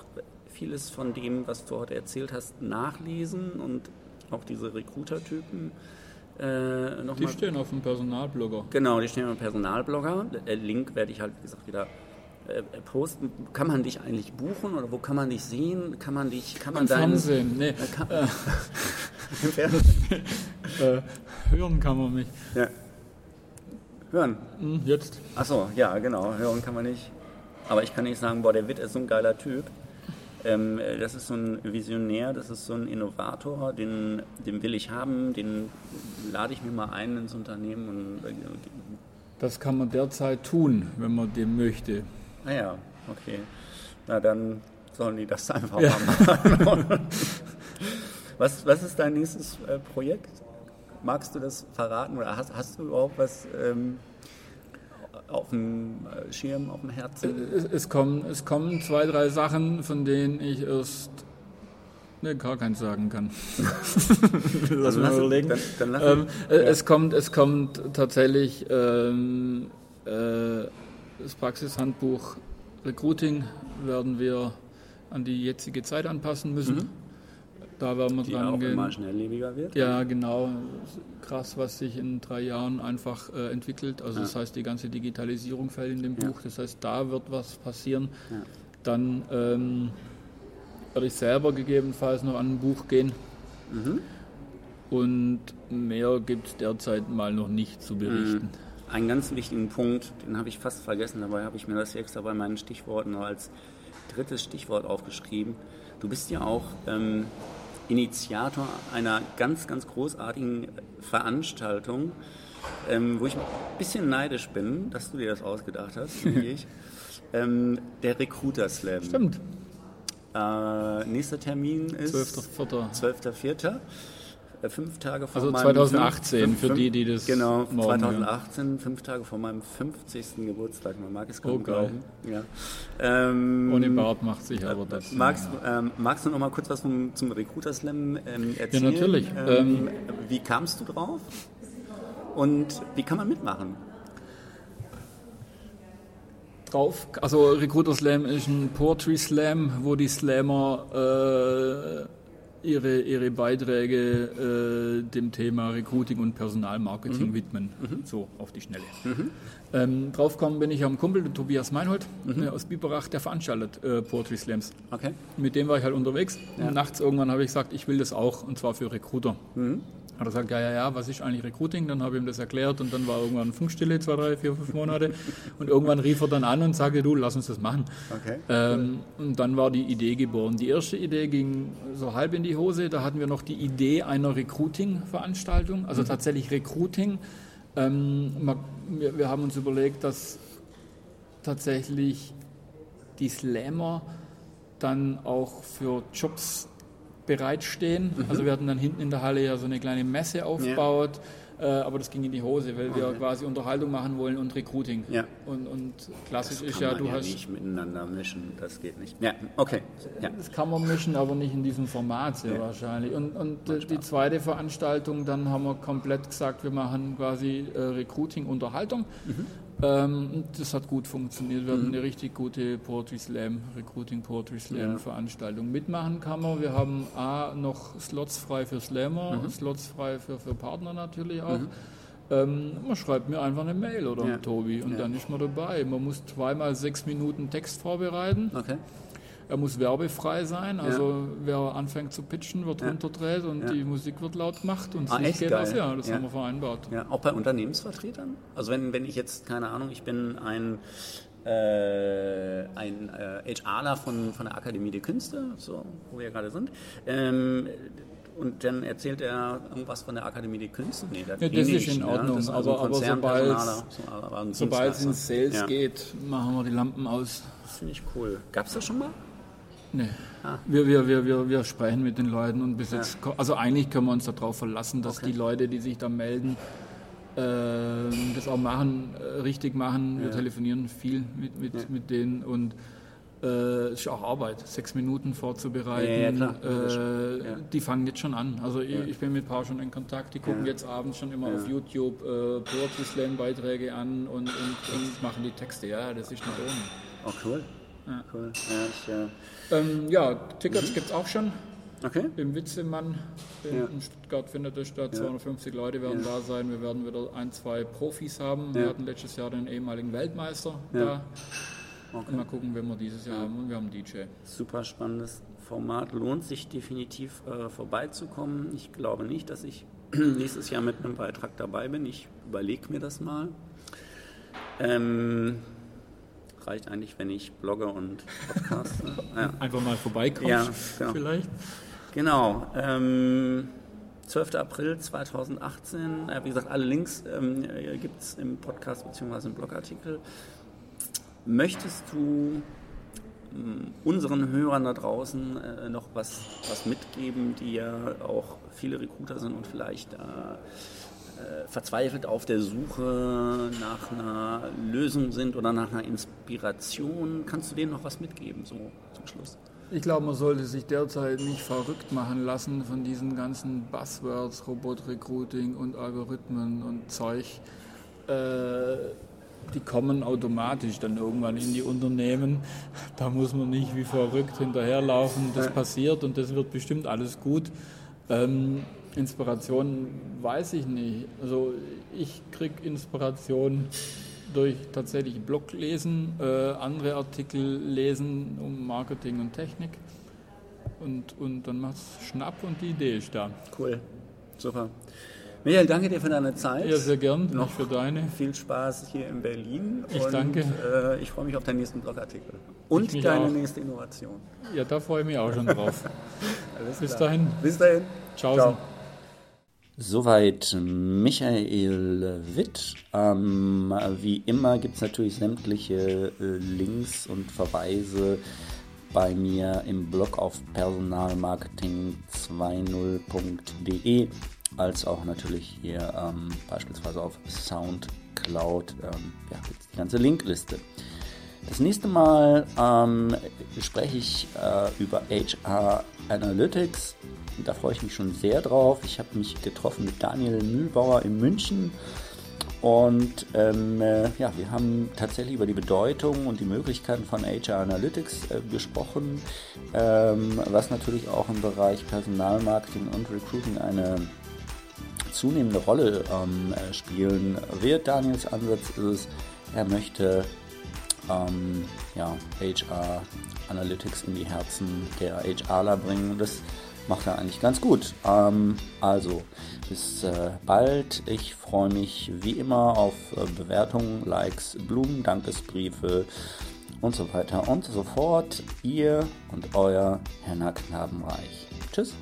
vieles von dem, was du heute erzählt hast, nachlesen und auch diese Recruiter-Typen äh, Die nochmal. stehen auf dem Personalblogger. Genau, die stehen im Personalblogger. Der Link werde ich halt, wie gesagt, wieder äh, posten. Kann man dich eigentlich buchen oder wo kann man dich sehen? Kann man dich, kann man Im deinen- Fernsehen. Nee, Äh, kann, [laughs] Im Fernsehen. äh, hören kann man mich. Ja. Hören. Hm, jetzt. Achso, ja, genau. Hören kann man nicht. Aber ich kann nicht sagen, boah, der Witt ist so ein geiler Typ. Ähm, äh, das ist so ein Visionär, das ist so ein Innovator, den, den will ich haben, den lade ich mir mal ein ins Unternehmen und äh, Das kann man derzeit tun, wenn man dem möchte. Ah okay. Na dann sollen die das einfach Ja. mal machen. [laughs] was, was ist dein nächstes äh, Projekt? Magst du das verraten oder hast, hast du überhaupt was ähm, auf dem äh, Schirm, auf dem Herzen? Es, es, kommen, es kommen zwei, drei Sachen, von denen ich erst ne, gar keins sagen kann. [laughs] Lass Dann mal lass- überlegen. Dann, dann lass Ähm, äh, es, kommt, es kommt tatsächlich ähm, äh, das Praxishandbuch Recruiting werden wir an die jetzige Zeit anpassen müssen. Da werden wir die dran auch gehen. immer schnelllebiger wird. Ja, genau. Krass, was sich in drei Jahren einfach äh, entwickelt. Also das heißt, die ganze Digitalisierung fällt in dem Ja. Buch. Das heißt, da wird was passieren. Ja. Dann ähm, werde ich selber gegebenenfalls noch an ein Buch gehen. Mhm. Und mehr gibt es derzeit mal noch nicht zu berichten. Einen ganz wichtigen Punkt, den habe ich fast vergessen, dabei habe ich mir das extra bei meinen Stichworten noch als drittes Stichwort aufgeschrieben. Du bist ja auch ähm, Initiator einer ganz, ganz großartigen Veranstaltung, ähm, wo ich ein bisschen neidisch bin, dass du dir das ausgedacht hast, wie [laughs] ich. Ähm, der Recruiter Slam. Stimmt. Äh, nächster Termin ist 12.04. 12.04. Äh, Fünf Tage vor Also meinem 2018 fünf- für fünf- die, die das Genau, morgen 2018, fünf Tage vor meinem 50. Geburtstag. Man mag es kaum Oh, glauben. Ja. Ähm, Ohne Bart macht sich aber das. Magst, ähm, magst du noch mal kurz was vom, zum Recruiter Slam ähm, erzählen? natürlich. Ähm, wie kamst du drauf? Und wie kann man mitmachen? drauf. Also Recruiter Slam ist ein Poetry Slam, wo die Slammer ihre, ihre Beiträge äh, dem Thema Recruiting und Personalmarketing Mhm. widmen, so auf die Schnelle. Ähm, draufgekommen bin ich am Kumpel, Tobias Meinhold Mhm. äh, aus Biberach, der veranstaltet äh, Poetry Slams. Okay. Mit dem war ich halt unterwegs. Und nachts irgendwann habe ich gesagt, ich will das auch, und zwar für Recruiter. Mhm. Hat er gesagt, ja, ja, ja, was ist eigentlich Recruiting? Dann habe ich ihm das erklärt und dann war irgendwann Funkstille, zwei, drei, vier, fünf Monate. Und irgendwann rief er dann an und sagte, du, lass uns das machen. Okay. Ähm, und dann war die Idee geboren. Die erste Idee ging so halb in die Hose. Da hatten wir noch die Idee einer Recruiting-Veranstaltung, also tatsächlich Recruiting. Ähm, wir, wir haben uns überlegt, dass tatsächlich die Slammer dann auch für Jobs bereitstehen. Also wir hatten dann hinten in der Halle ja so eine kleine Messe aufgebaut, äh, aber das ging in die Hose, weil wir quasi Unterhaltung machen wollen und Recruiting. Ja. Und, und klassisch Das ist ja, du ja hast nicht miteinander mischen, das geht nicht. Ja, okay. Ja. das kann man mischen, aber nicht in diesem Format sehr Ja. wahrscheinlich. Und, und äh, die zweite Veranstaltung, dann haben wir komplett gesagt, wir machen quasi äh, Recruiting-Unterhaltung. Mhm. Ähm, das hat gut funktioniert. Wir hatten eine richtig gute Poetry Slam, Recruiting Poetry Slam Ja. Veranstaltung. Mitmachen kann man. Wir haben A, noch Slots frei für Slammer, Mhm. Slots frei für, für Partner natürlich auch. Ähm, man schreibt mir einfach eine Mail oder Ja. Tobi und Ja. dann ist man dabei. Man muss zweimal sechs Minuten Text vorbereiten. Okay. Er muss werbefrei sein, also wer anfängt zu pitchen, wird Ja. runterdreht und Ja. die Musik wird laut gemacht und das Ah, echt geht geil. aus. Ja, das Ja. haben wir vereinbart. Ja, auch bei Unternehmensvertretern? Also wenn, wenn ich jetzt, keine Ahnung, ich bin ein, äh, ein äh, HRler von, von der Akademie der Künste, so, wo wir ja gerade sind, ähm, und dann erzählt er irgendwas von der Akademie der Künste? Nee, das, Ja, das ist nicht, in ne? Ordnung, Das ist also aber- aber Sobald es ins Sales ja. geht, machen wir die Lampen aus. Das finde ich cool. Gab es das schon mal? Nee. Ah. Wir, wir, wir, wir, wir sprechen mit den Leuten und bis jetzt, ko- also eigentlich können wir uns darauf verlassen, dass Okay. die Leute, die sich da melden, äh, das auch machen, äh, richtig machen. Wir Ja. telefonieren viel mit, mit, Ja. mit denen und äh, es ist auch Arbeit, sechs Minuten vorzubereiten. Ja, ja, äh, Ja. Die fangen jetzt schon an. Also ich, Ja. ich bin mit ein paar schon in Kontakt, die gucken Ja. jetzt abends schon immer Ja. auf YouTube äh, Poetry Slam Beiträge an und, und, und machen die Texte. Ja, das ist nicht ohne. Oh, cool. Ja. Cool. Ja, ich, äh, Ähm, ja, Tickets gibt es auch schon. okay. Im Witzemann in, Ja. in Stuttgart findet das statt. Ja. 250 Leute werden Ja. da sein. Wir werden wieder ein, zwei Profis haben. Wir hatten letztes Jahr den ehemaligen Weltmeister da. okay. Und mal gucken, wen wir dieses Jahr haben. Und wir haben einen DJ. Super spannendes Format. Lohnt sich definitiv äh, vorbeizukommen. Ich glaube nicht, dass ich [clears throat] nächstes Jahr mit einem Beitrag dabei bin. Ich überlege mir das mal. Ähm, reicht eigentlich, wenn ich blogge und podcaste. [laughs] ja. Einfach mal vorbeikommen, Ja, [laughs] genau. vielleicht. Genau. Ähm, 12. April 2018. Äh, wie gesagt, alle Links ähm, gibt es im Podcast bzw. im Blogartikel. Möchtest du ähm, unseren Hörern da draußen äh, noch was, was mitgeben, die ja auch viele Recruiter sind und vielleicht äh, äh, verzweifelt auf der Suche nach einer Lösung sind oder nach einer Inspiration? Kannst du denen noch was mitgeben, so zum Schluss? Ich glaube, man sollte sich derzeit nicht verrückt machen lassen von diesen ganzen Buzzwords, Robot-Recruiting und Algorithmen und Zeug. Äh, die kommen automatisch dann irgendwann in die Unternehmen. Da muss man nicht wie verrückt hinterherlaufen. Das passiert und das wird bestimmt alles gut. Ähm, Inspiration weiß ich nicht. Also ich kriege Inspiration durch tatsächlich Blog lesen, äh, andere Artikel lesen um Marketing und Technik. Und, und dann macht es Schnapp und die Idee ist da. Cool, super. Michael, danke dir für deine Zeit. Ja, sehr gern. Noch für deine. Viel Spaß hier in Berlin. Ich und, danke. Äh, ich freue mich auf deinen nächsten Blogartikel. Und deine auch. nächste Innovation. Ja, da freue ich mich auch schon drauf. [laughs] Bis klar. dahin. Bis dahin. Ciao. Soweit Michael Witt. Ähm, wie immer gibt es natürlich sämtliche äh, Links und Verweise bei mir im Blog auf personalmarketing20.de als auch natürlich hier ähm, beispielsweise auf Soundcloud ähm, ja, gibt's die ganze Linkliste. Das nächste Mal ähm, spreche ich äh, über HR Analytics. Da freue ich mich schon sehr drauf. Ich habe mich getroffen mit Daniel Mühlbauer in München Und ähm, äh, ja, wir haben tatsächlich über die Bedeutung und die Möglichkeiten von HR Analytics äh, gesprochen, ähm, was natürlich auch im Bereich Personalmarketing und Recruiting eine zunehmende Rolle ähm, äh, spielen wird. Daniels Ansatz ist es, er möchte ähm, ja, HR Analytics in die Herzen der HRler bringen. Das macht er eigentlich ganz gut. Ähm, also, bis äh, bald. Ich freue mich wie immer auf äh, Bewertungen, Likes, Blumen, Dankesbriefe und so weiter und so fort. Ihr und euer Herr Knabenreich. Tschüss.